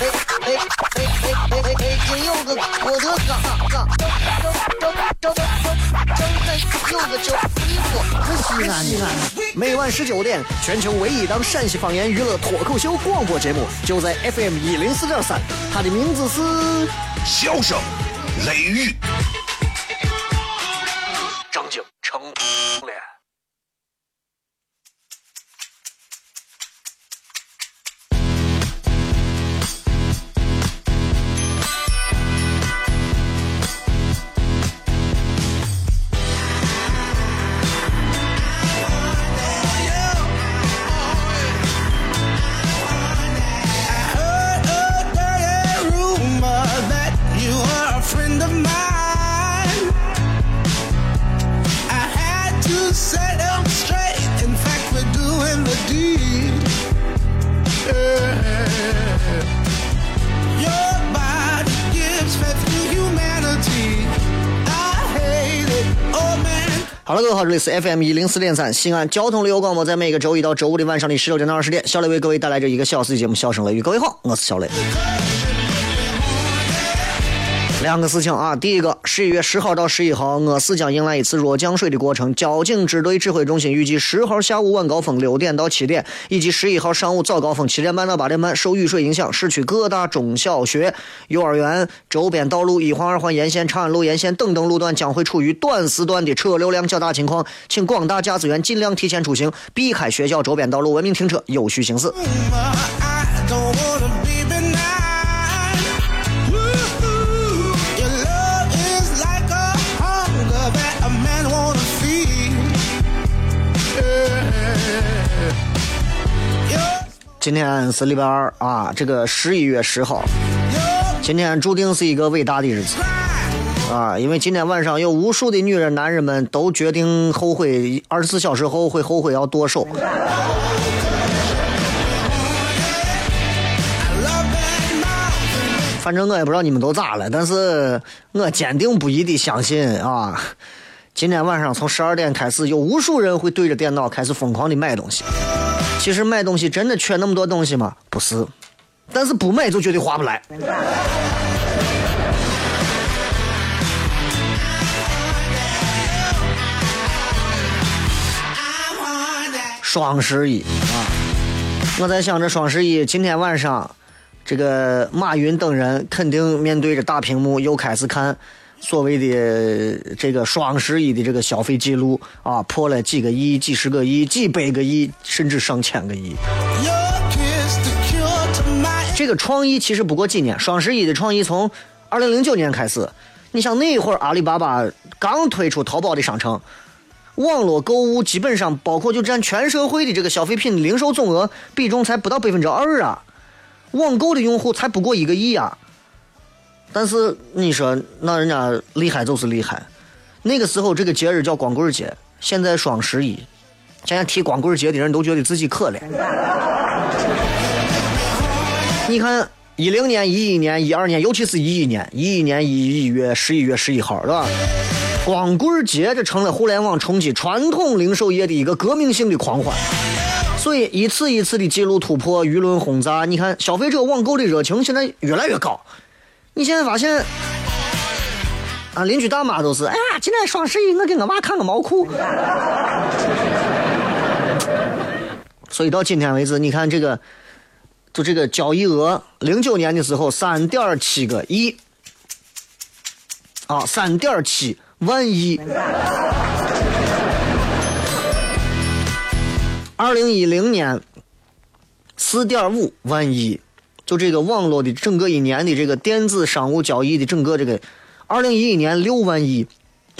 哎哎哎！北京有个郭德纲，张张张张张张有个叫李波，可西安。每晚十九点，全球唯一档陕西方言娱乐脱口秀广播节目，就在 FM 一零四点三，它的名字是《笑声雷雨》。好了，各位好，这里是 FM 一零四点三西安交通旅游广播，在每个周一到周五的晚上的十六点到二十点，小磊为各位带来这一个小时的节目《笑声雷雨》。各位好，我是小磊。两个事情啊，第一个，十一月十号到十一号，我市将迎来一次弱降水的过程。交警支队指挥中心预计十号下午晚高峰六点到七点，以及十一号上午早高峰七点半到八点半，受雨水影响，市区各大中小学、幼儿园周边道路、一环、二环沿线、长安路沿线等等路段将会处于短时段的车流量较大情况，请广大驾驶员尽量提前出行，避开学校周边道路，文明停车，有序行驶。今天是礼拜二啊，这个十一月十号，今天注定是一个伟大的日子啊！因为今天晚上有无数的女人、男人们都决定后悔，二十四小时后会后悔要剁手。反正我也不知道你们都咋了，但是我坚定不移的相信啊，今天晚上从十二点开始，有无数人会对着电脑开始疯狂的买东西。其实买东西真的缺那么多东西吗？不是，但是不买就绝对划不来。双十一啊！我在想着双十一今天晚上，这个马云等人肯定面对着大屏幕又开始看。所谓的这个双十一的这个消费记录啊，破了几个亿、几十个亿、几百个亿，甚至上千个亿。这个创意其实不过几年，双十一的创意从二零零九年开始。你想那会儿阿里巴巴刚推出淘宝的商城，网络购物基本上包括就占全社会的这个消费品零售总额比重才不到百分之二啊，网购的用户才不过一个亿啊。但是你说那人家厉害就是厉害，那个时候这个节日叫光棍节，现在双十一，现在提光棍节的人都觉得自己可怜。你看一零年、一一年、一二年，尤其是一一年，一一年一一月十一月十一号，是吧？光棍节这成了互联网冲击传统零售业的一个革命性的狂欢，所以一次一次的记录突破，舆论轰炸。你看消费者网购的热情现在越来越高。你现在发现啊，邻居大妈都是哎呀，今天双十一，我给我娃看个毛裤。所以到今天为止，你看这个，就这个交易额，零九年的时候三点七个亿，啊，三点七万亿。二零一零年四点五万亿。就这个网络的整个一年的这个电子商务交易的整个这个，二零一一年六万亿，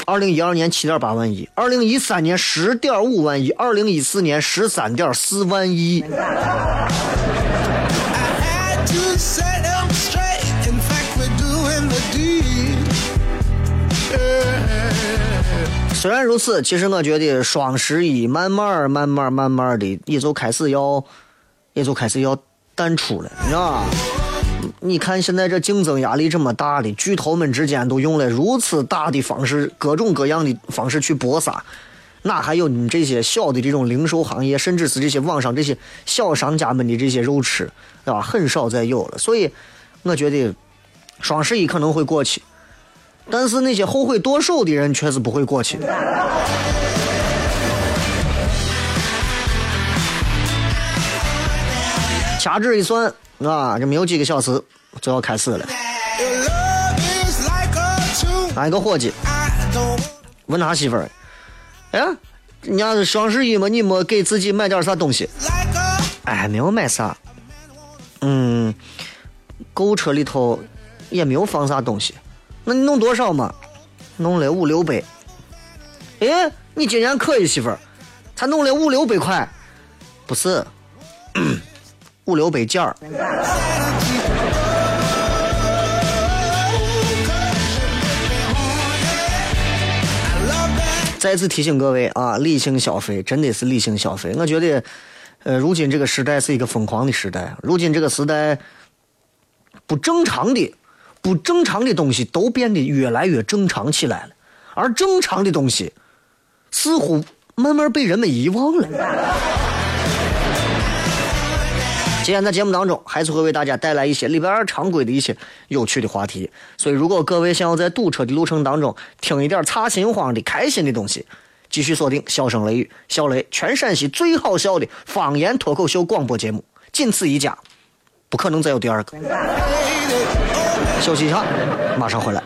二零一二年七点八万亿，二零一三年十点五万亿，二零一四年十三点四万亿。虽然如此，其实我觉得双十一慢慢、慢慢、慢慢的也就开始要，也就开始要淡出了，你知道吧？你看现在这竞争压力这么大的，巨头们之间都用了如此大的方式，各种各样的方式去搏杀，哪还有你这些小的这种零售行业，甚至是这些网上这些小商家们的这些肉吃，对吧？很少再有了。所以，我觉得双十一可能会过去。但是那些后悔剁手的人却是不会过去的。掐指一算啊，这没有几个小时就要开始了。俺一个伙计问他媳妇儿：“哎，人家是双十一嘛，你没给自己买点啥东西？”哎，没有买啥。嗯，购物车里头也没有放啥东西。那你弄多少嘛？弄了五六百。哎，你今年可以，媳妇儿，才弄了五六百块，不是五六百件儿。再次提醒各位啊，理性消费真的是理性消费。我觉得，呃，如今这个时代是一个疯狂的时代，如今这个时代不正常的。不正常的东西都变得越来越正常起来了，而正常的东西似乎慢慢被人们遗忘了。今天在节目当中，还是会为大家带来一些礼拜二常规的一些有趣的话题。所以，如果各位想要在堵车的路程当中听一点擦心慌的开心的东西，继续锁定《笑声雷雨》，小雷全陕西最好笑的方言脱口秀广播节目，仅此一家，不可能再有第二个。休息一下，马上回来。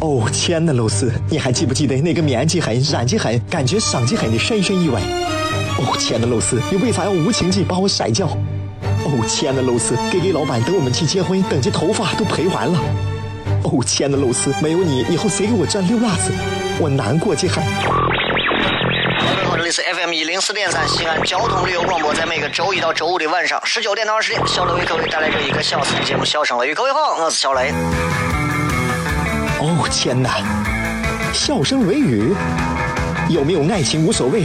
哦，亲爱的露丝，你还记不记得那个面积狠、染技狠、感觉伤及狠的深深意外？哦，亲爱的露丝，你为啥要无情地把我甩掉？哦，亲爱的露丝给给老板等我们去结婚，等这头发都赔完了。哦，亲爱的露丝，没有你，以后谁给我赚六万子？我难过极狠。这里是 FM 一零四点三西安交通旅游广播，在每个周一到周五的晚上十九点到二十点，小雷为各位带来这一个小时的节目《笑声雷雨》。各位好，我是小雷。哦天哪，笑声雷雨，有没有爱情无所谓，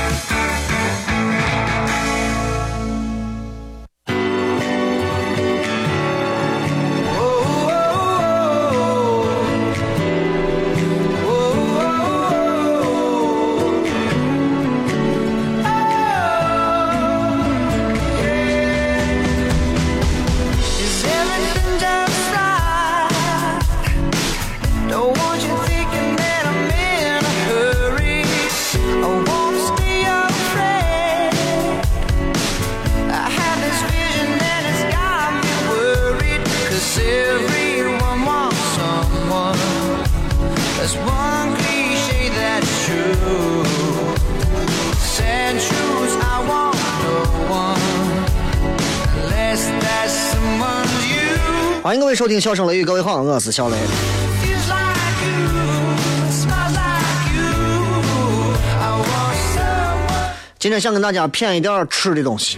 听《笑声雷雨》，各位好，我是小雷。今天想跟大家谝一点吃的东西。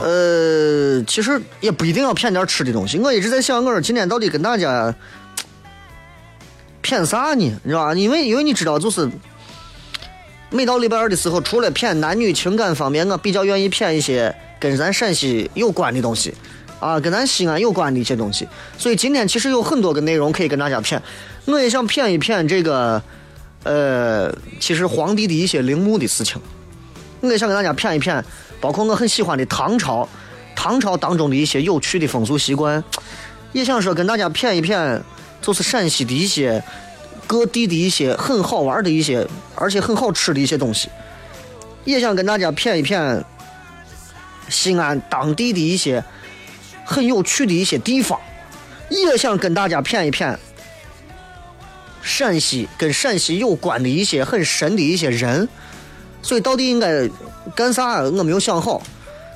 呃，其实也不一定要谝点吃的东西。我一直在想，我说今天到底跟大家骗啥呢？你知道吧？因为因为你知道，就是每到礼拜二的时候，除了骗男女情感方面，我比较愿意骗一些。跟咱陕西有关的东西，啊，跟咱西安有关的一些东西，所以今天其实有很多个内容可以跟大家谝。我也想谝一谝这个，呃，其实皇帝的一些陵墓的事情。我也想跟大家谝一谝，包括我很喜欢的唐朝，唐朝当中的一些有趣的风俗习惯。也想说跟大家谝一谝，就是陕西的一些各地的一些很好玩的一些，而且很好吃的一些东西。也想跟大家谝一谝。西安当地的一些很有趣的一些地方，也想跟大家谝一谝陕西跟陕西有关的一些很神的一些人，所以到底应该干啥？我没有想好，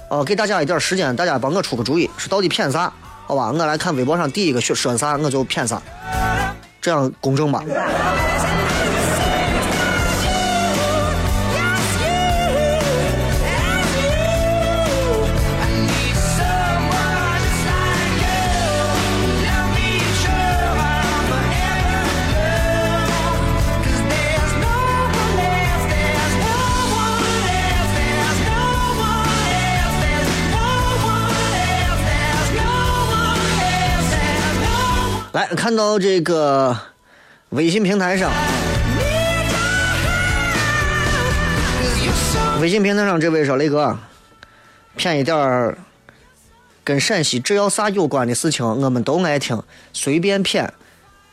啊，给大家一点时间，大家帮我出个主意，是到底谝啥？好吧？我来看微博上第一个说说啥，我就骗啥，这样公正吧？看到这个微信平台上，微信平台上这位说：“雷哥，骗一点儿跟陕西只要啥有关的事情，我们都爱听，随便骗，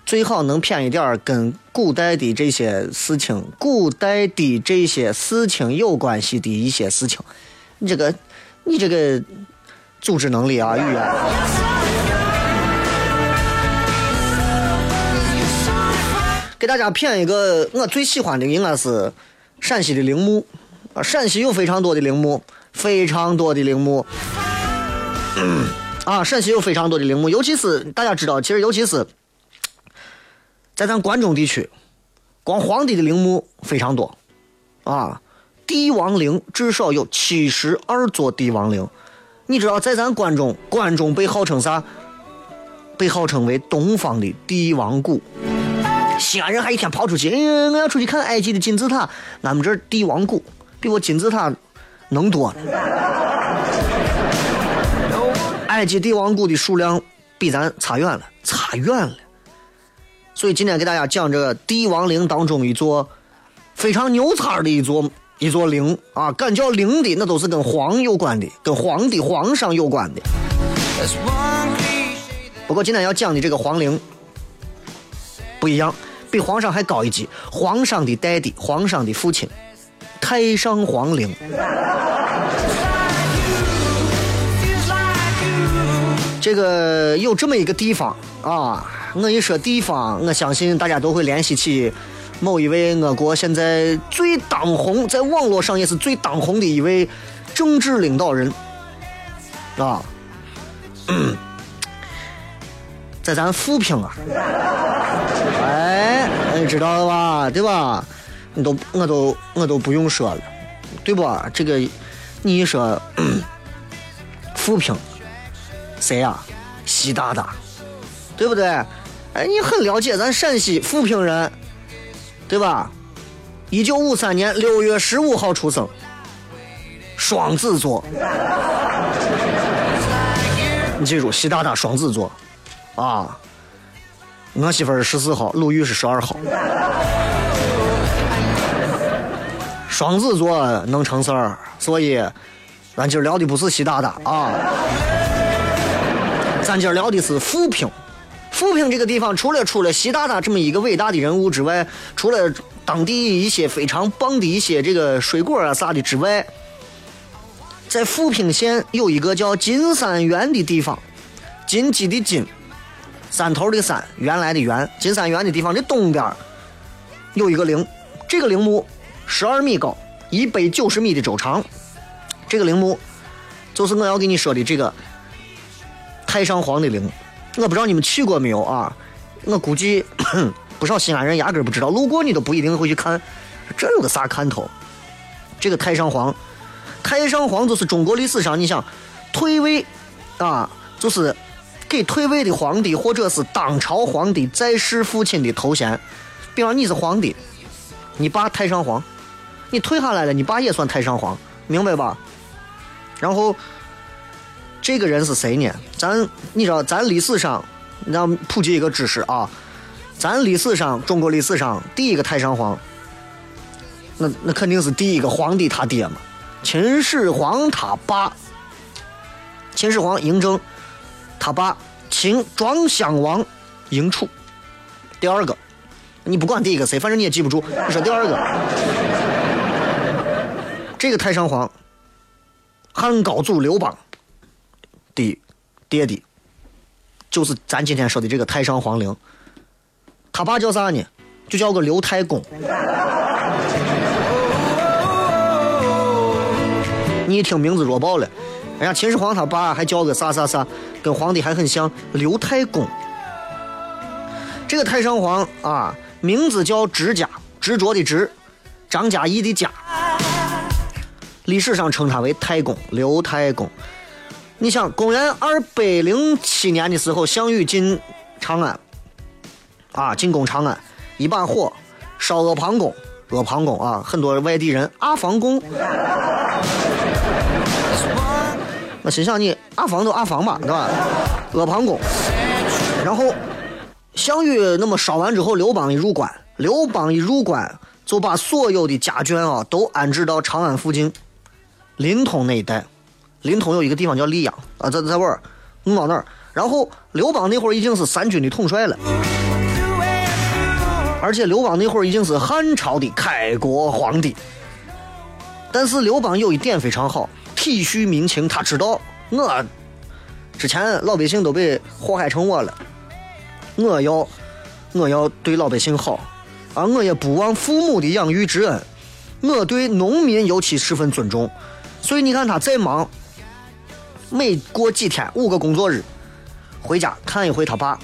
最好能骗一点跟古代的这些事情、古代的这些事情有关系的一些事情。你这个，你这个组织能力啊，语言。”给大家骗一个，我最喜欢的应该是陕西的陵墓啊！陕西有非常多的陵墓，非常多的陵墓啊！陕西有非常多的陵墓，尤其是大家知道，其实尤其是在咱关中地区，光皇帝的陵墓非常多啊！帝王陵至少有七十二座帝王陵，你知道，在咱关中，关中被号称啥？被号称为东方的帝王谷。西安人还一天跑出去，哎，我要出去看埃及的金字塔。俺们这帝王谷比我金字塔能多了。埃及帝王谷的数量比咱差远了，差远了。所以今天给大家讲这个帝王陵当中一座非常牛叉的一座一座陵啊，敢叫陵的那都是跟皇有关的，跟皇帝、皇上有关的。不过今天要讲的这个皇陵不一样。比皇上还高一级，皇上的代弟，皇上的父亲，太上皇陵。这个有这么一个地方啊，我一说地方，我相信大家都会联系起某一位我国现在最当红，在网络上也是最当红的一位政治领导人啊，嗯 在咱富平啊。哎，你知道了吧？对吧？你都我都我都不用说了，对不？这个你一说，富平谁呀？习大大，对不对？哎，你很了解咱陕西富平人，对吧？一九五三年六月十五号出生，双子座。你记住，习大大双子座，啊。我媳妇是十四号，鲁豫是十二号，双子座能成事儿，所以咱今儿聊的不是习大大啊，咱今儿聊的是富平。富平这个地方，除了除了习大大这么一个伟大的人物之外，除了当地一些非常棒的一些这个水果啊啥的之外，在富平县有一个叫金山园的地方，金鸡的金。山头的山，原来的原，金山园的地方的东边有一个陵，这个陵墓十二米高，一百九十米的周长。这个陵墓就是我要给你说的这个太上皇的陵。我不知道你们去过没有啊？我估计 不少西安人压根不知道，路过你都不一定会去看。这有个啥看头？这个太上皇，太上皇就是中国历史上你想退位啊，就是。给退位的皇帝或者是当朝皇帝在世父亲的头衔，比方你是皇帝，你爸太上皇，你退下来了，你爸也算太上皇，明白吧？然后这个人是谁呢？咱你知道，咱历史上，让普及一个知识啊，咱历史上中国历史上第一个太上皇，那那肯定是第一个皇帝他爹嘛，秦始皇他爸，秦始皇嬴政。他爸秦庄襄王嬴楚，第二个，你不管第一个谁，反正你也记不住。你说第二个，这个太上皇，汉高祖刘邦的爹爹，就是咱今天说的这个太上皇陵。他爸叫啥呢？就叫个刘太公。你一听名字弱爆了。人家秦始皇他爸还叫个啥啥啥，跟皇帝还很像，刘太公。这个太上皇啊，名字叫执家，执着的执，张嘉译的嘉，历史上称他为太公，刘太公。你想，公元二百零七年的时候，项羽进长安，啊，进攻长安，一把火烧阿房宫，阿房宫啊，很多外地人阿房宫。我心想你阿房都阿房吧，对吧？阿房宫，然后项羽那么烧完之后，刘邦一入关，刘邦一入关就把所有的家眷啊都安置到长安附近临潼那一带。临潼有一个地方叫溧阳啊，在在玩儿，弄到那儿。然后刘邦那会儿已经是三军的统帅了，而且刘邦那会儿已经是汉朝的开国皇帝。但是刘邦有一点非常好，体恤民情，他知道我之前老百姓都被祸害成我了，我要我要对老百姓好，啊，我也不忘父母的养育之恩，我对农民尤其十分尊重。所以你看他再忙。每过几天，五个工作日，回家看一回他爸。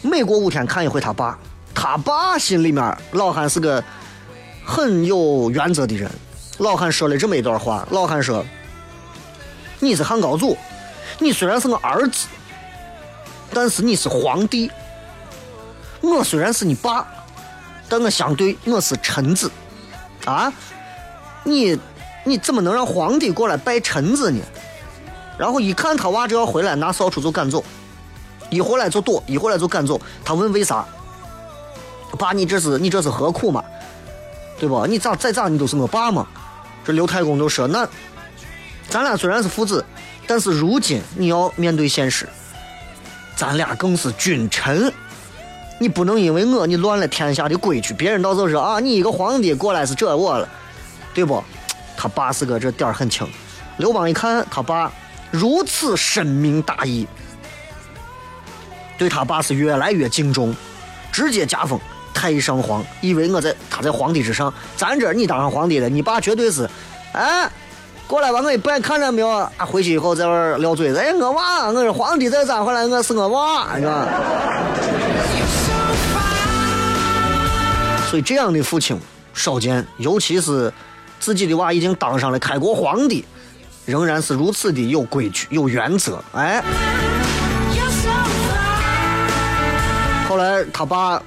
每过五天看一回他爸，他爸心里面老汉是个很有原则的人。老汉说了这么一段话：老汉说，你是汉高祖，你虽然是我儿子，但是你是皇帝。我虽然是你爸，但我相对我是臣子。啊，你你怎么能让皇帝过来拜臣子呢？然后一看他娃这要回来，拿扫帚就赶走，一回来就躲，一回来就赶走。他问为啥？爸，你这是你这是何苦嘛？对不？你咋再咋你都是我爸嘛？这刘太公就说：“那咱俩虽然是父子，但是如今你要面对现实，咱俩更是君臣，你不能因为我你乱了天下的规矩，别人到时候说啊，你一个皇帝过来是这我了，对不？他爸是个这点儿很轻。刘邦一看他爸。如此深明大义，对他爸是越来越敬重，直接加封太上皇，以为我在他在皇帝之上，咱这你当上皇帝了，你爸绝对是，哎，过来吧，我一拜，看着没有？啊，回去以后在那撂嘴子，哎，我娃，我是皇帝，再咋回来，我是我娃，是吧？所以这样的父亲少见，尤其是自己的娃已经当上了开国皇帝。仍然是如此的有规矩、有原则，哎。后来他爸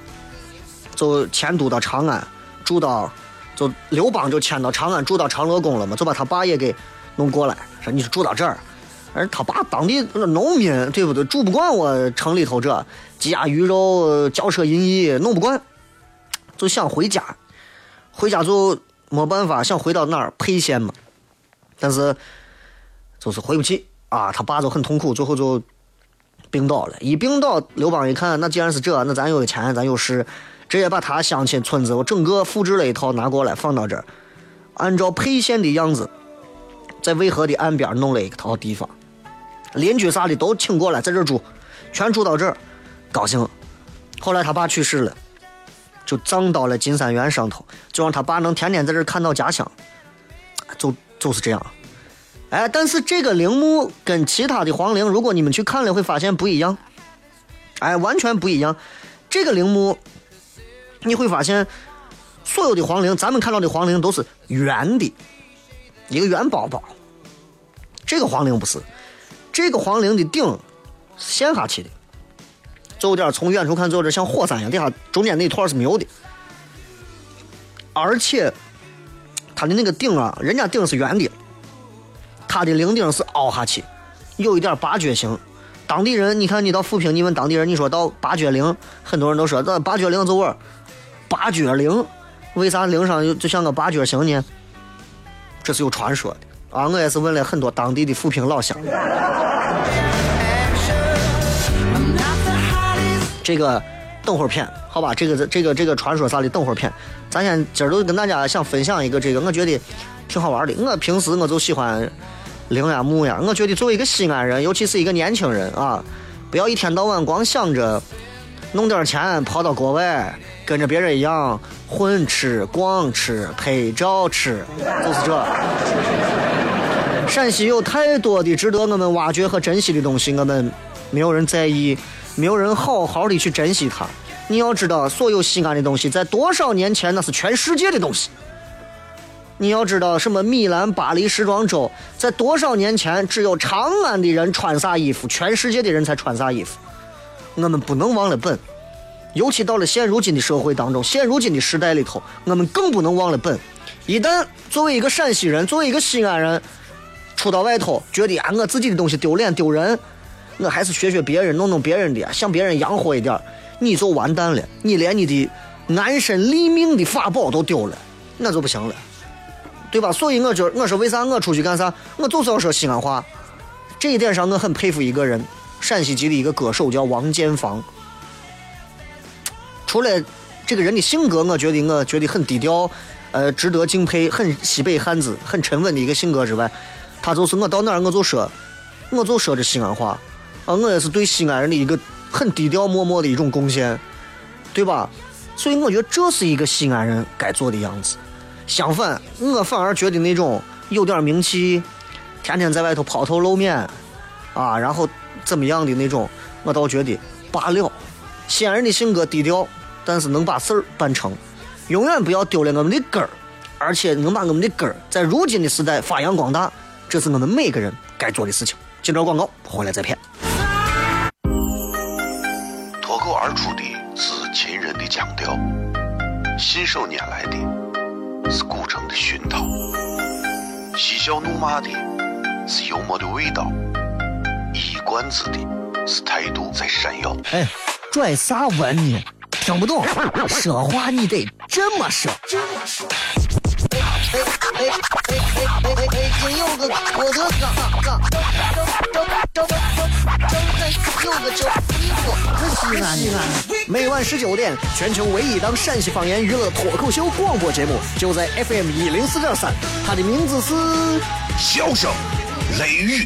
就迁都到长安，住到就刘邦就迁到长安，住到长乐宫了嘛，就把他爸也给弄过来，说你是住到这儿。而他爸当地那农民，对不对？住不惯我城里头这鸡鸭鱼肉、骄奢淫逸，弄不惯，就想回家。回家就没办法，想回到哪儿沛县嘛，但是。就是回不去啊，他爸就很痛苦，最后就病倒了。一病倒，刘邦一看，那既然是这，那咱有钱，咱有势，直接把他乡亲村子我整个复制了一套拿过来放到这儿，按照沛县的样子，在渭河的岸边弄了一套地方，邻居啥的都请过来在这住，全住到这儿，高兴。后来他爸去世了，就葬到了金三元上头，就让他爸能天天在这看到家乡，就就是这样。哎，但是这个陵墓跟其他的皇陵，如果你们去看了，会发现不一样。哎，完全不一样。这个陵墓，你会发现，所有的皇陵，咱们看到的皇陵都是圆的，一个圆包包。这个皇陵不是，这个皇陵的顶是陷下去的，就有点从远处看，就有点像火山一样，底下中间那一坨是没有的。而且，它的那个顶啊，人家顶是圆的。它的陵顶是凹下去，有一点八角形。当地人，你看你到富平，你问当地人，你说到八角陵，很多人都说这八角陵就我八角岭，为啥陵上有就像个八角形呢？这是有传说的啊！我也是问了很多当地的富平老乡。这个等会儿片，好吧？这个这个这个传说啥的，等会儿片。咱先今儿都跟大家想分享一个这个，我觉得挺好玩的。我平时我就喜欢。陵呀墓呀，我觉得作为一个西安人，尤其是一个年轻人啊，不要一天到晚光想着弄点钱跑到国外，跟着别人一样混吃、逛吃、拍照吃，就是这。陕西有太多的值得我们挖掘和珍惜的东西，我们没有人在意，没有人好好的去珍惜它。你要知道，所有西安的东西，在多少年前那是全世界的东西。你要知道，什么米兰、巴黎时装周，在多少年前，只有长安的人穿啥衣服，全世界的人才穿啥衣服。我们不能忘了本，尤其到了现如今的社会当中，现如今的时代里头，我们更不能忘了本。一旦作为一个陕西人，作为一个西安人，出到外头，觉得啊，我自己的东西丢脸丢人，我还是学学别人，弄弄别人的，向别人洋活一点，你就完蛋了，你连你的安身立命的法宝都丢了，那就不行了，对吧？所以我就我说为啥我出去干啥，我就是要说西安话。这一点上，我很佩服一个人，陕西籍的一个歌手叫王建房。除了这个人的性格，我觉得我觉得很低调。呃，值得敬佩，很西北汉子，很沉稳的一个性格之外，他就是我到哪儿我就说，我就说这西安话，啊，我也是对西安人的一个很低调默默的一种贡献，对吧？所以我觉得这是一个西安人该做的样子。相反，我反而觉得那种有点名气，天天在外头抛头露面，啊，然后怎么样的那种，我倒觉得罢了。西安人的性格低调，但是能把事儿办成。永远不要丢了我们的根儿，而且能把我们的根儿在如今的时代发扬光大，这是我们每个人该做的事情。接着广告，回来再骗。脱口而出的是秦人的腔调，信手拈来的是古城的熏陶，嬉笑怒骂的是幽默的味道，冠子的是态度在闪耀。哎，拽啥文呢？听不懂，说话你得这么说。哎哎哎哎哎哎！今有个我的哥，哥，周周周周周周有个周一哥，可西安西安。每晚十九点，全球唯一档陕西方言娱乐脱口秀广播节目，就在 FM 一零四点三。它的名字是《笑声雷雨》，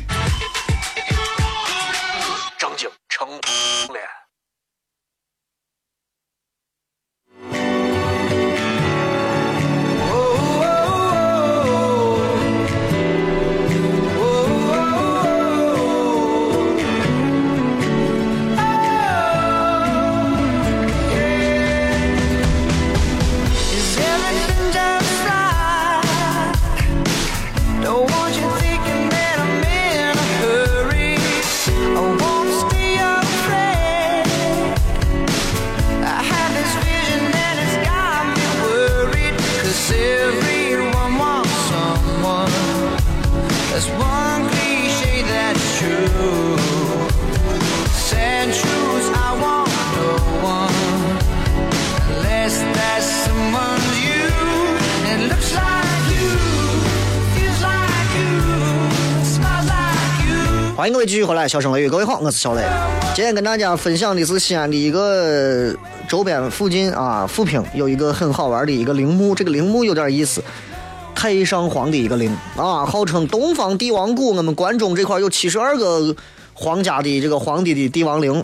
回来，小声雷雨，各位好，我是小雷。今天跟大家分享的是西安的一个周边附近啊，富平有一个很好玩的一个陵墓，这个陵墓有点意思，太上皇的一个陵啊，号称东方帝王谷。我们关中这块有七十二个皇家的这个皇帝的帝王陵，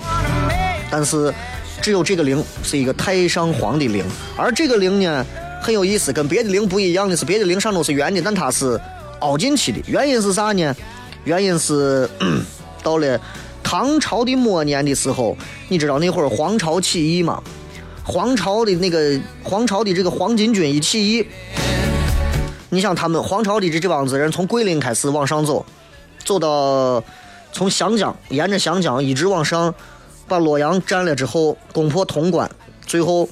但是只有这个陵是一个太上皇的陵，而这个陵呢很有意思，跟别的陵不一样的是，别的陵上都是圆的，但它是凹进去的，原因是啥呢？原因是到了唐朝的末年的时候，你知道那会儿黄巢起义吗？黄巢的那个黄巢的这个黄巾军一起义，你想他们黄巢的这这帮子人从桂林开始往上走，走到从湘江沿着湘江一直往上，把洛阳占了之后，攻破潼关，最后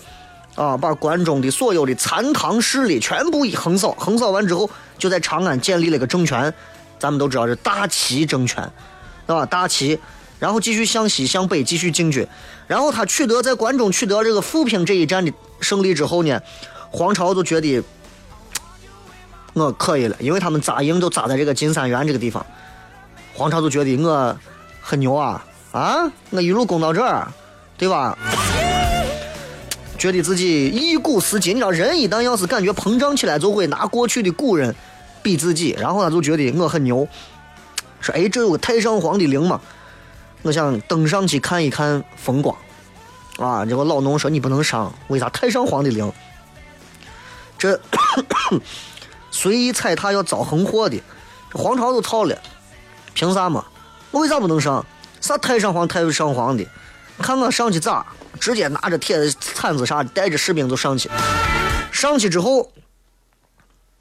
啊把关中的所有的残唐势力全部一横扫，横扫完之后就在长安建立了个政权。咱们都知道是大齐政权，对吧？大齐，然后继续向西向北继续进军，然后他取得在关中取得这个富平这一战的胜利之后呢，黄巢就觉得我可以了，因为他们扎营都扎在这个金三元这个地方，黄巢就觉得我很牛啊啊！我一路攻到这儿，对吧？觉得自己一古思今，你知道，人一旦要是感觉膨胀起来，就会拿过去的古人。比自己，然后他就觉得我很牛，说：“哎，这有个太上皇的陵嘛，我想登上去看一看风光。”啊，结果老农说：“你不能上，为啥？太上皇的陵，这 随意踩踏要遭横祸的，这皇朝都逃了，凭啥嘛？我为啥不能上？啥太上皇、太上皇的？看我上去咋？直接拿着铁铲子啥的，带着士兵就上去。上去之后，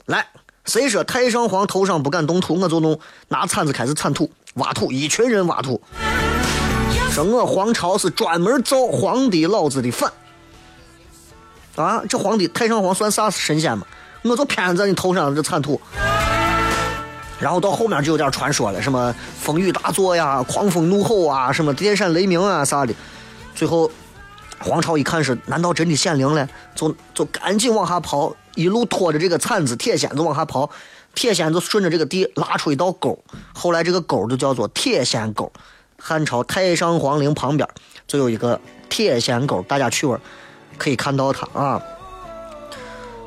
来，谁说太上皇头上不敢动土，我就弄拿铲子开始铲土、挖土，一群人挖土。说我皇朝是专门造皇帝老子的反。啊，这皇帝太上皇算啥神仙嘛？我就偏在你头上这铲土。然后到后面就有点传说了，什么风雨大作呀、狂风怒吼啊、什么电闪雷鸣啊啥的。最后，皇朝一看是，难道真的显灵了？就就赶紧往下刨，一路拖着这个铲子、铁锨子往下刨。铁锨子顺着这个地拉出一道沟，后来这个沟就叫做铁锨沟。汉朝太上皇陵旁边就有一个铁锨沟，大家去玩可以看到它啊。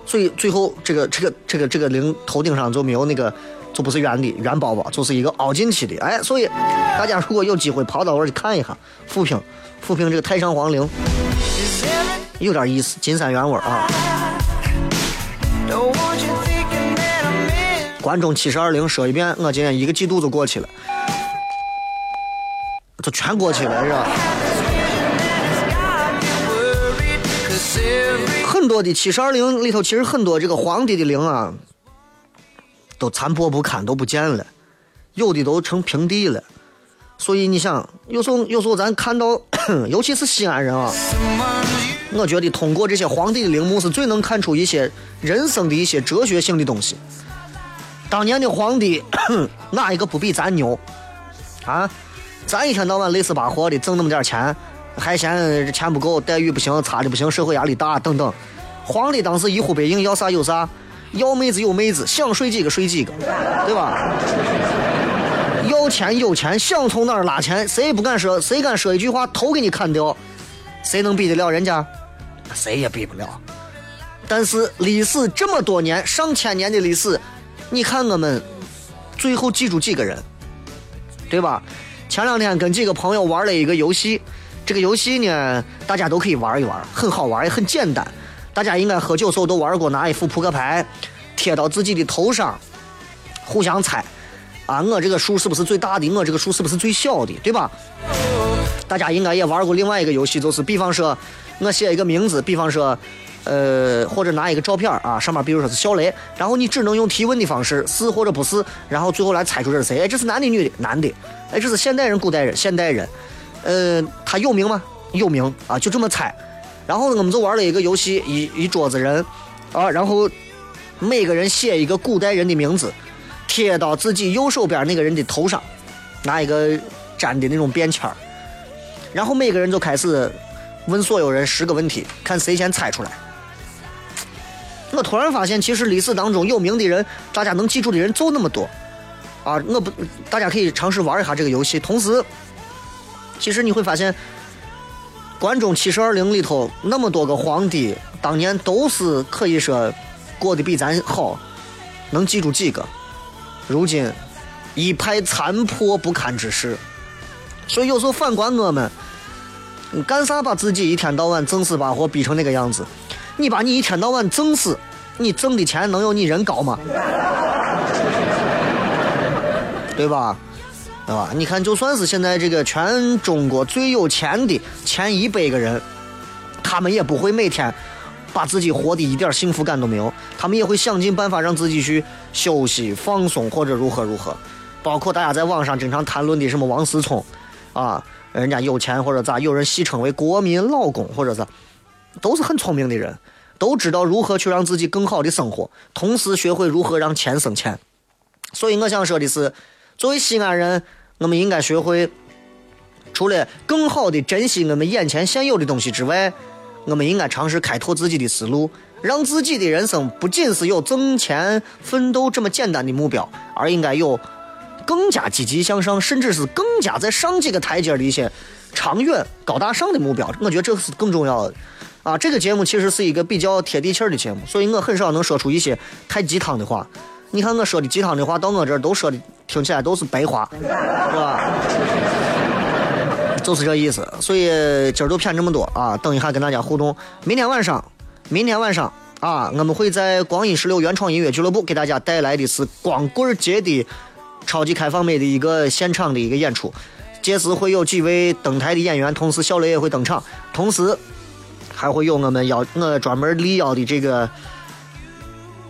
所以最后这个这个这个这个陵头顶上就没有那个。就不是圆的圆包包，就是一个凹进去的。哎，所以大家如果有机会跑到那去看一下，富平，富平这个太上皇陵有点意思，金山原味啊。关中七十二陵说一遍，我今天一个季度就过去了，就全过去了是吧？很多的七十二陵里头，其实很多这个皇帝的陵啊。都残破不堪，都不见了，有的都成平地了。所以你想，有时候有时候咱看到，尤其是西安人啊，我觉得通过这些皇帝的陵墓是最能看出一些人生的一些哲学性的东西。当年的皇帝 哪一个不比咱牛啊？咱一天到晚累死巴活的挣那么点钱，还嫌钱不够，待遇不行，差的不行，社会压力大等等。皇帝当时一呼百应，要啥有啥。要妹子有妹子，想睡几个睡几个，对吧？要钱有钱，想从哪儿拉钱，谁也不敢说，谁敢说一句话，头给你砍掉，谁能比得了人家？谁也比不了。但是历史这么多年，上千年的历史，你看我们最后记住几个人，对吧？前两天跟几个朋友玩了一个游戏，这个游戏呢，大家都可以玩一玩，很好玩，也很简单。大家应该喝酒时候都玩过，拿一副扑克牌贴到自己的头上，互相猜啊，我这个数是不是最大的？我这个数是不是最小的？对吧？大家应该也玩过另外一个游戏，就是比方说，我写一个名字，比方说，呃，或者拿一个照片啊，上面比如说是小雷，然后你只能用提问的方式，是或者不是，然后最后来猜出这是谁？哎，这是男的女的？男的。哎，这是现代人、古代人？现代人。呃，他有名吗？有名啊，就这么猜。然后我们就玩了一个游戏，一一桌子人，啊，然后每个人写一个古代人的名字，贴到自己右手边那个人的头上，拿一个粘的那种便签，然后每个人就开始问所有人十个问题，看谁先猜出来。我突然发现，其实历史当中有名的人，大家能记住的人就那么多，啊，我不，大家可以尝试玩一下这个游戏，同时，其实你会发现。关中七十二陵里头那么多个皇帝，当年都是可以说过得比咱好，能记住几个？如今一派残破不堪之势。所以有时候反观我们，你干啥把自己一天到晚挣死把活逼成那个样子？你把你一天到晚挣死，你挣的钱能有你人高吗？对吧？对吧？你看，就算是现在这个全中国最有钱的前一百个人，他们也不会每天把自己活的一点幸福感都没有。他们也会想尽办法让自己去休息、放松或者如何如何。包括大家在网上经常谈论的什么王思聪，啊，人家有钱或者咋，有人戏称为国民老公或者是，都是很聪明的人，都知道如何去让自己更好的生活，同时学会如何让钱生钱。所以我想说的是。作为西安人，我们应该学会，除了更好的珍惜我们眼前现有的东西之外，我们应该尝试开拓自己的思路，让自己的人生不仅是有挣钱奋斗这么简单的目标，而应该有更加积极向上，甚至是更加在上几个台阶的一些长远高大上的目标。我觉得这是更重要的。啊，这个节目其实是一个比较贴地气儿的节目，所以我很少能说出一些太鸡汤的话。你看我说的鸡汤的话，到我这儿都说的听起来都是白话，是吧？就是这意思。所以今儿就骗这么多啊！等一下跟大家互动。明天晚上，明天晚上啊，我们会在光阴十六原创音乐俱乐部给大家带来的是光棍节的超级开放美的一个现场的一个演出。届时会有几位登台的演员，同时小雷也会登场，同时还会有我们邀我专门力邀的这个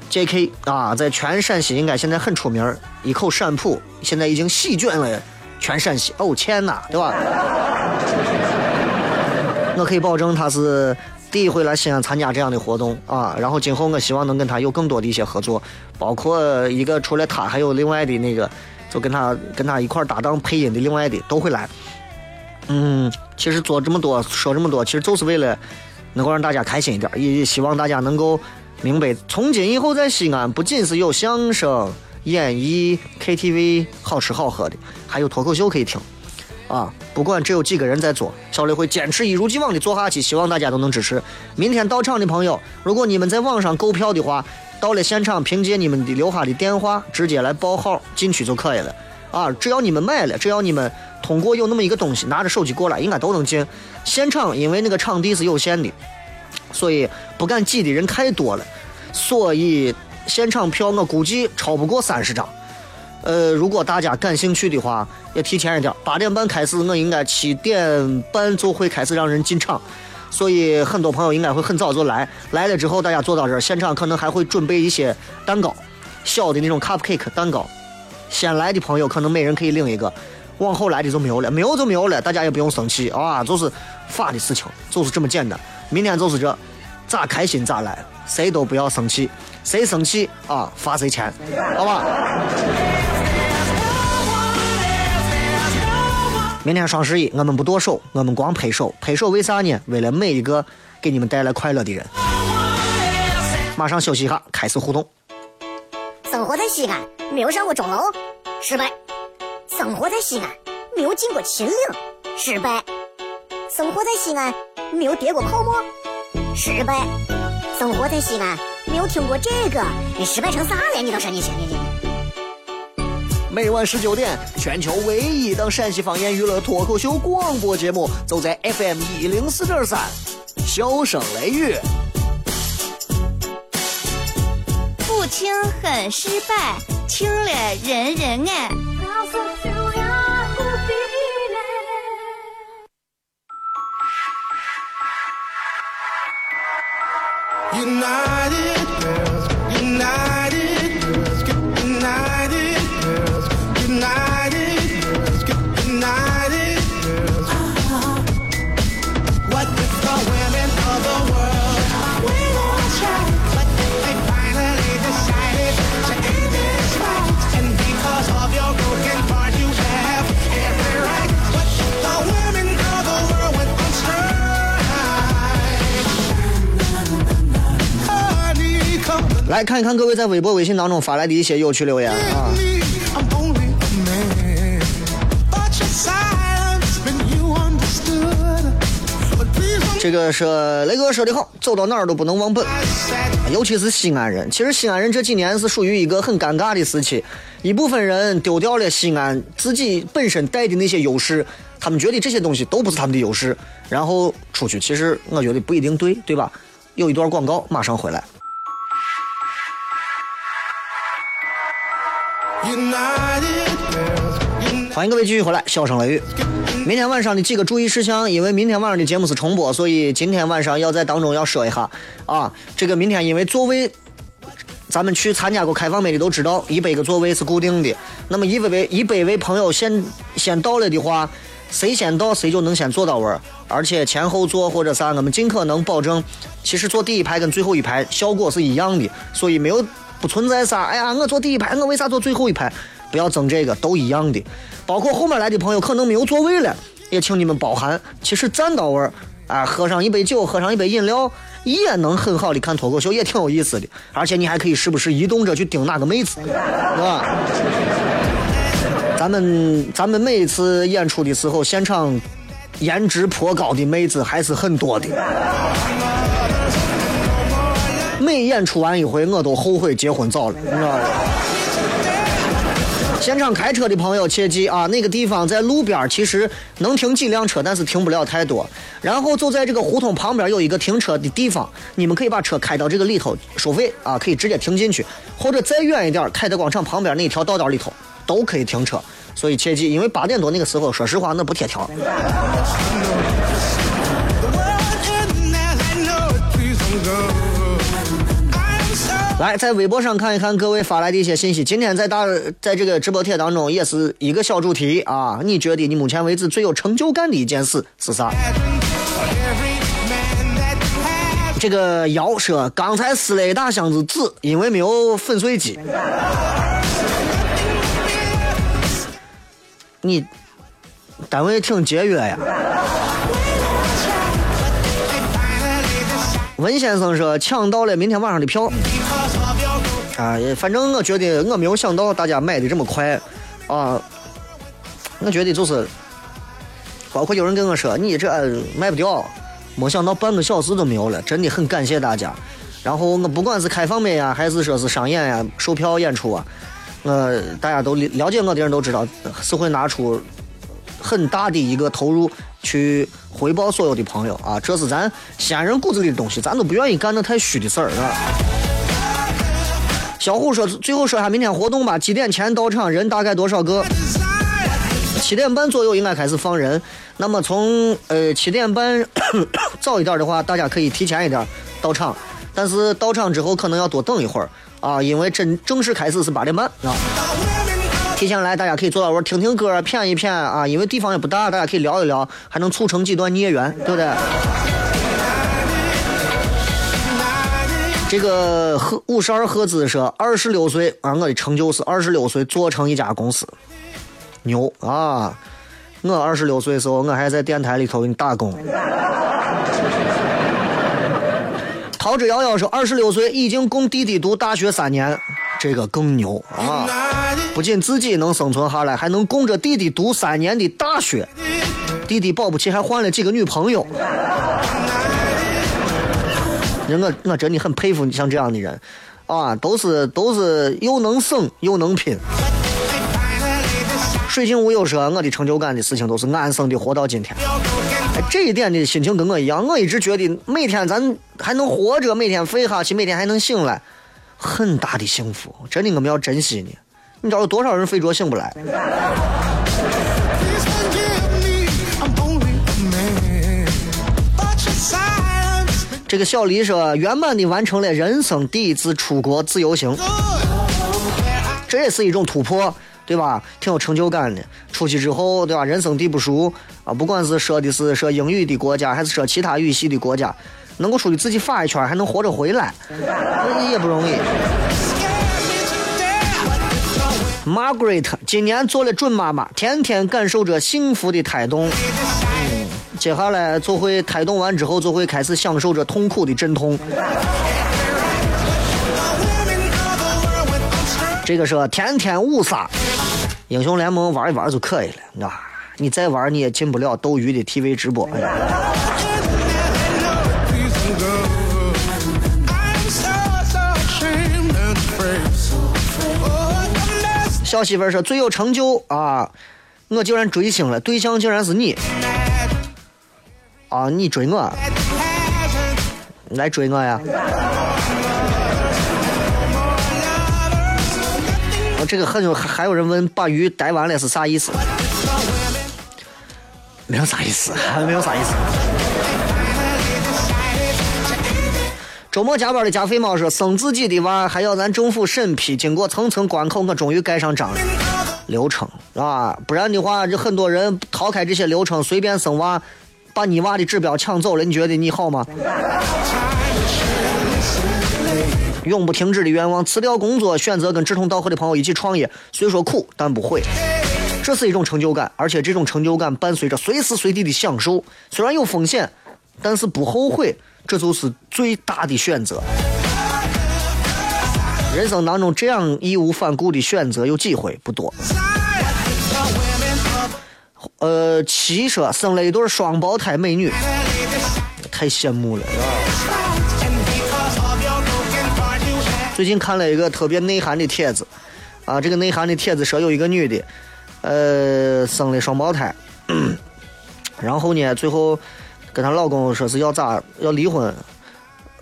J.K. 啊，在全陕西应该现在很出名一口陕普现在已经席卷了全陕西。哦天呐，对吧？我可以保证他是第一回来西安参加这样的活动啊，然后今后我希望能跟他有更多的一些合作，包括一个除了他还有另外的那个。就跟他跟他一块搭档配音的另外的都会来，嗯，其实做这么多说这么多，其实就是为了能够让大家开心一点，也希望大家能够明白，从今以后在西安不仅是有相声、演艺、KTV 好吃好喝的，还有脱口秀可以听，啊，不管只有几个人在做，小雷会坚持一如既往的做下去，希望大家都能支持。明天到场的朋友，如果你们在网上购票的话。到了现场，凭借你们的留下的电话，直接来报号进去就可以了。啊，只要你们买了，只要你们通过有那么一个东西，拿着手机过来，应该都能进。现场因为那个场地是有限的，所以不敢挤的人太多了，所以现场票我估计超不过三十张。呃，如果大家感兴趣的话，也提前一点，八点半开始，我应该七点半就会开始让人进场。所以很多朋友应该会很早就来，来了之后大家坐到这儿，现场可能还会准备一些蛋糕，小的那种 cupcake 蛋糕。先来的朋友可能每人可以领一个，往后来的就没有了，没有就没有了，大家也不用生气啊，就是法的事情，就是这么简单。明天就是这，咋开心咋来，谁都不要生气，谁生气啊罚谁钱，好吧？明天双十一，我们不剁手，我们光拍手。拍手为啥呢？为了每一个给你们带来快乐的人。马上休息一下，开始互动。生活在西安，没有上过钟楼，失败；生活在西安，没有进过秦岭，失败；生活在西安，没有跌过泡沫，失败；生活在西安，没有听过这个，你失败成啥了？你倒是你行你你。每晚十九点，全球唯一档陕西方言娱乐脱口秀广播节目，就在 FM 一零四点三，笑声雷雨。不听很失败，听了人人爱。来看一看各位在微博、微信当中发来的一些有趣留言啊！这个是雷哥说的好，走到哪儿都不能忘本，尤其是西安人。其实西安人这几年是属于一个很尴尬的时期，一部分人丢掉了西安自己本身带的那些优势，他们觉得这些东西都不是他们的优势，然后出去。其实我觉得不一定对，对吧？有一段广告，马上回来。欢迎各位继续回来，笑声雷雨。明天晚上的几个注意事项，因为明天晚上的节目是重播，所以今天晚上要在当中要说一下啊。这个明天因为座位，咱们去参加过开放美的都知道，一百个座位是固定的。那么一百位一百位朋友先先到了的话，谁先到谁就能先坐到位，而且前后座或者啥，我们尽可能保证，其实坐第一排跟最后一排效果是一样的，所以没有。不存在啥，哎呀，我坐第一排，我为啥坐最后一排？不要争这个，都一样的。包括后面来的朋友可能没有座位了，也请你们包涵。其实站到位儿，啊，喝上一杯酒，喝上一杯饮料，也能很好的看脱口秀，也挺有意思的。而且你还可以时不时移动着去盯哪个妹子，是吧？咱们咱们每一次演出的时候，现场颜值颇高的妹子还是很多的。每演出完一回，我都后悔结婚早了，你知道吗？现场开车的朋友切记啊，那个地方在路边，其实能停几辆车，但是停不了太多。然后就在这个胡同旁边有一个停车的地方，你们可以把车开到这个里头收费啊，可以直接停进去，或者再远一点，凯德广场旁边那条道道里头。都可以停车。所以切记，因为八点多那个时候，说实话那不贴条。来，在微博上看一看各位发来的一些信息。今天在大在这个直播帖当中，也是一个小主题啊。你觉得你目前为止最有成就感的一件事是啥？这个姚说，刚才撕了一大箱子纸，因为没有粉碎机。你单位挺节约呀。文先生说抢到了明天晚上的票。啊，反正我觉得我没有想到大家买的这么快，啊，我觉得就是，包括有人跟我说你这卖不掉，没想到半个小时都没有了，真的很感谢大家。然后我不管是开放麦呀，还是说是商演呀、售票演出啊，我大家都了解我的人都知道，是会拿出很大的一个投入去回报所有的朋友啊，这是咱西安人骨子里的东西，咱都不愿意干那太虚的事儿啊。小虎说：“最后说下明天活动吧，几点前到场？人大概多少个？七点半左右应该开始放人。那么从呃七点半早 一点的话，大家可以提前一点到场。但是到场之后可能要多等一会儿啊，因为真正式开始是八点半啊。提前来，大家可以坐到位听听歌，谝一谝啊。因为地方也不大，大家可以聊一聊，还能促成几段孽缘，对不对？”这个赫五十二赫兹说二十六岁，啊我的成就是二十六岁做成一家公司，牛啊！我二十六岁时候，我还在电台里头给你打工。逃之夭夭说二十六岁已经供弟弟读大学三年，这个更牛啊！不仅自己能生存下来，还能供着弟弟读三年的大学，弟弟保不齐还换了几个女朋友。我我真的很佩服你像这样的人，啊，都是都是又能省又能拼。水晶无忧说，我的成就感的事情都是安生的活到今天。哎，这一点的心情跟我一样，我一直觉得每天咱还能活着，每天睡下去，每天还能醒来，很大的幸福。真的，我们要珍惜呢。你知道有多少人睡着醒不来？这个小黎说，圆满的完成了人生第一次出国自由行，这也是一种突破，对吧？挺有成就感的。出去之后，对吧？人生地不熟啊，不管是说的是说英语的国家，还是说其他语系的国家，能够出去自己发一圈，还能活着回来，也不容易。Margaret 今年做了准妈妈，天天感受着幸福的胎动。接下来就会胎动完之后，就会开始享受着痛苦的阵痛。这个是天天五杀，英雄联盟玩一玩就可以了，啊！你再玩你也进不了斗鱼的 TV 直播。小媳妇说最有成就啊，我竟然追星了，对象竟然是你。啊！你追我，来追我呀！我这个很有，还有人问把鱼逮完了是啥意思？没有啥意思，还 没有啥意思。周末加班的加菲猫说：“生自己的娃还要咱政府审批，经过层层关口，我终于盖上章了。流程啊，不然的话，这很多人逃开这些流程，随便生娃。”把你娃的指标抢走了，你觉得你好吗？永不停止的愿望，辞掉工作，选择跟志同道合的朋友一起创业。虽说苦，但不悔。这是一种成就感，而且这种成就感伴随着随时随地的享受。虽然有风险，但是不后悔，这就是最大的选择。人生当中这样义无反顾的选择有几回？不多。呃，七说生了一对双胞胎美女，太羡慕了。最近看了一个特别内涵的帖子，啊，这个内涵的帖子说有一个女的，呃，生了双胞胎，然后呢，最后跟她老公说是要咋要离婚，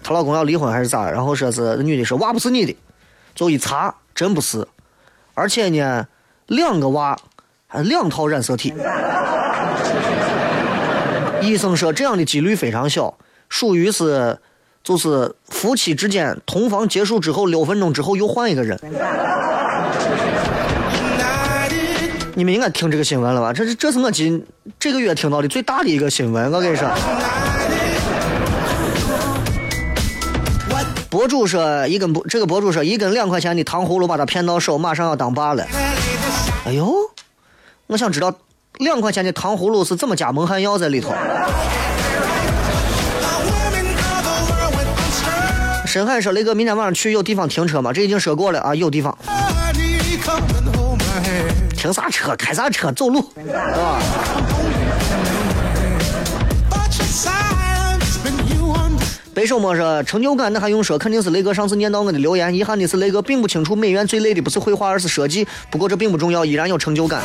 她老公要离婚还是咋？然后说是女的说娃不是你的，最后一查真不是，而且呢。两个娃，还两套染色体。医生说这样的几率非常小，属于是就是夫妻之间同房结束之后六分钟之后又换一个人。你们应该听这个新闻了吧？这是这是我今这个月听到的最大的一个新闻，我跟你说。博主说一根不，这个博主说一根两块钱的糖葫芦把他骗到手，马上要当爸了。哎呦，我想知道两块钱的糖葫芦是怎么加蒙汗药在里头。深海说雷哥明天晚上去有地方停车吗？这已经说过了啊，有地方。停啥车？开啥车？走路，啊？北手莫说成就感，那还用说？肯定是雷哥上次念到我的留言。遗憾的是，雷哥并不清楚，美院最累的不是绘画，而是设计。不过这并不重要，依然有成就感。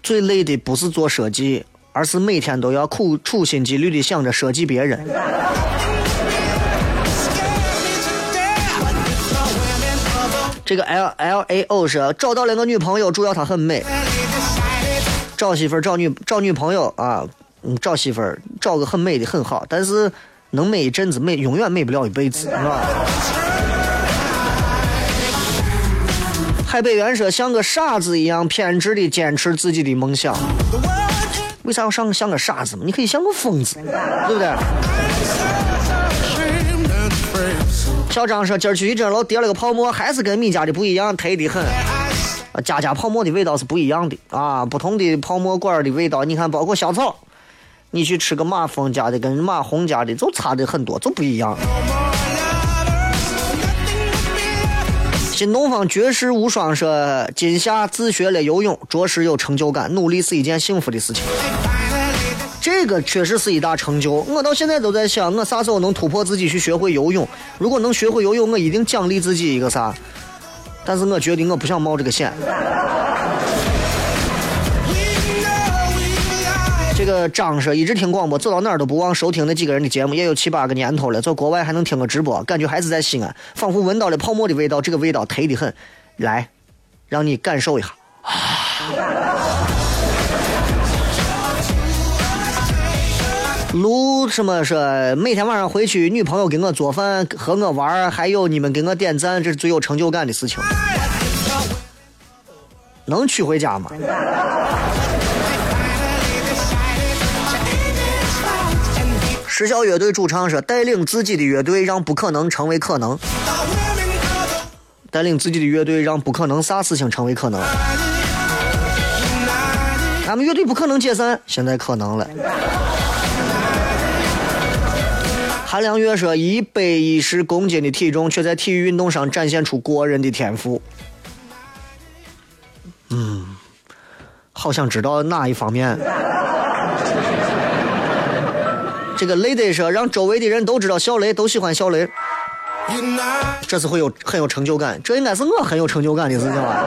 最累的不是做设计，而是每天都要苦处心积虑的想着设计别人。这个 L L A O 是找到了个女朋友，主要她很美。找媳妇儿找女找女朋友啊，嗯，找媳妇儿找个很美的很好，但是能美一阵子，美永远美不了一辈子，是吧？海北原说像个傻子一样偏执的坚持自己的梦想，为啥要像像个傻子嘛？你可以像个疯子，对不对？小张说：“今儿去一针楼叠了个泡沫，还是跟米家的不一样，忒的很。家家泡沫的味道是不一样的啊，不同的泡沫馆的味道，你看，包括香草，你去吃个马蜂家的跟马红家的，就差的很多，就不一样。”新东方绝世无双说：“今夏自学了游泳，着实有成就感，努力是一件幸福的事情。”这个确实是一大成就，我到现在都在想，我啥时候能突破自己去学会游泳？如果能学会游泳，我一定奖励自己一个啥？但是我觉得我不想冒这个险。个张说一直听广播，走到哪儿都不忘收听那几个人的节目，也有七八个年头了。在国外还能听个直播，感觉还是在西安，仿佛闻到了泡沫的味道，这个味道忒的很。来，让你感受一下。卢什么说每天晚上回去，女朋友给我做饭，和我玩，还有你们给我点赞，这是最有成就感的事情。能娶回家吗？失效乐队主唱说：“带领自己的乐队，让不可能成为可能。带领自己的乐队，让不可能啥事情成为可能。俺们乐队不可能解散，现在可能了。”韩良月说：“一百一十公斤的体重，却在体育运动上展现出过人的天赋。”嗯，好想知道哪一方面。这个雷德说：“让周围的人都知道小雷都喜欢小雷，这是会有很有成就感。这应该是我很有成就感的事情吧。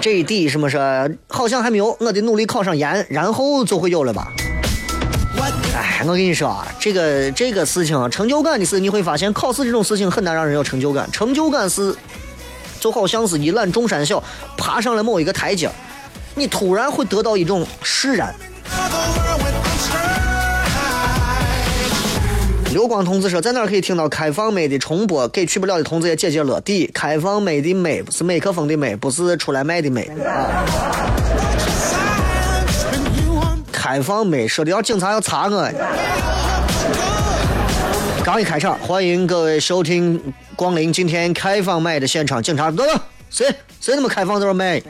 这第什么说好像还没有，我得努力考上研，然后就会有了吧。”哎，我跟你说啊，这个这个事情，成就感的事，你会发现考试这种事情很难让人有成就感。成就感是就好像是一览众山小，爬上了某一个台阶，你突然会得到一种释然。刘光同志说，在哪儿可以听到开放美的重播？给去不了的同志也解解乐。第一，开放美的美是麦克风的美，不是出来卖的美啊。开放美说的要警察要查我。刚一开场，欢迎各位收听光临今天开放麦的现场。警察，等等，谁谁那么开放这么麦？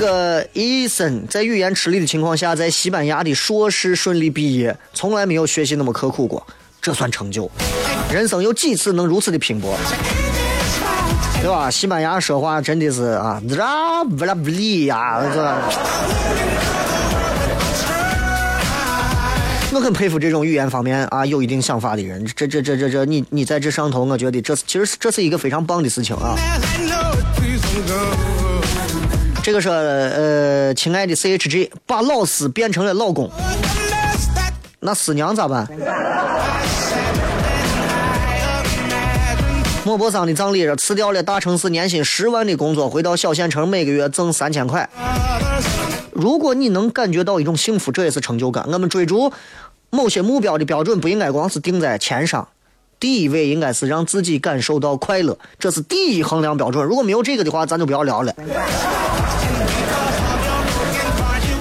这个伊森在语言吃力的情况下，在西班牙的硕士顺利毕业，从来没有学习那么刻苦过，这算成就。人生有几次能如此的拼搏？对吧？西班牙说话真的是啊，啦不啦不理呀，我很佩服这种语言方面啊有一定想法的人。这这这这这，你你在这上头，我觉得这其实这是一个非常棒的事情啊。这个是呃亲爱的 chg 把老师变成了老公。那师娘咋办？莫泊桑的葬礼上辞掉了大城市年薪十万的工作回到小县城每个月挣三千块。如果你能感觉到一种幸福这也是成就感。我们追逐某些目标的标准不应该光是定在钱上。第一位应该是让自己感受到快乐，这是第一衡量标准。如果没有这个的话，咱就不要聊了。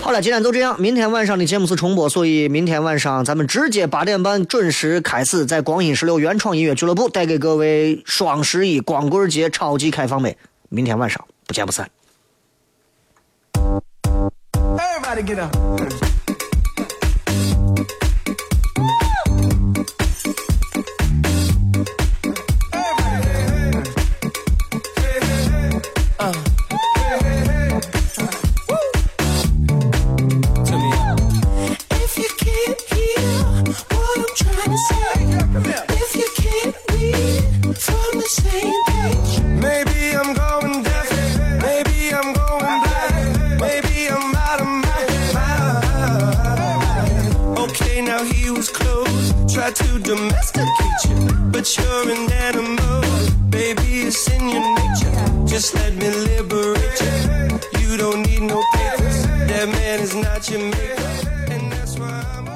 好了，今天就这样。明天晚上的节目是重播，所以明天晚上咱们直接八点半准时开始，在光阴十六原创音乐俱乐部带给各位双十一光棍节超级开放杯。明天晚上不见不散。Everybody get up. Domesticate you, but you're an animal. Baby, it's in your nature. Just let me liberate you. You don't need no papers. That man is not your maker, and that's why I'm.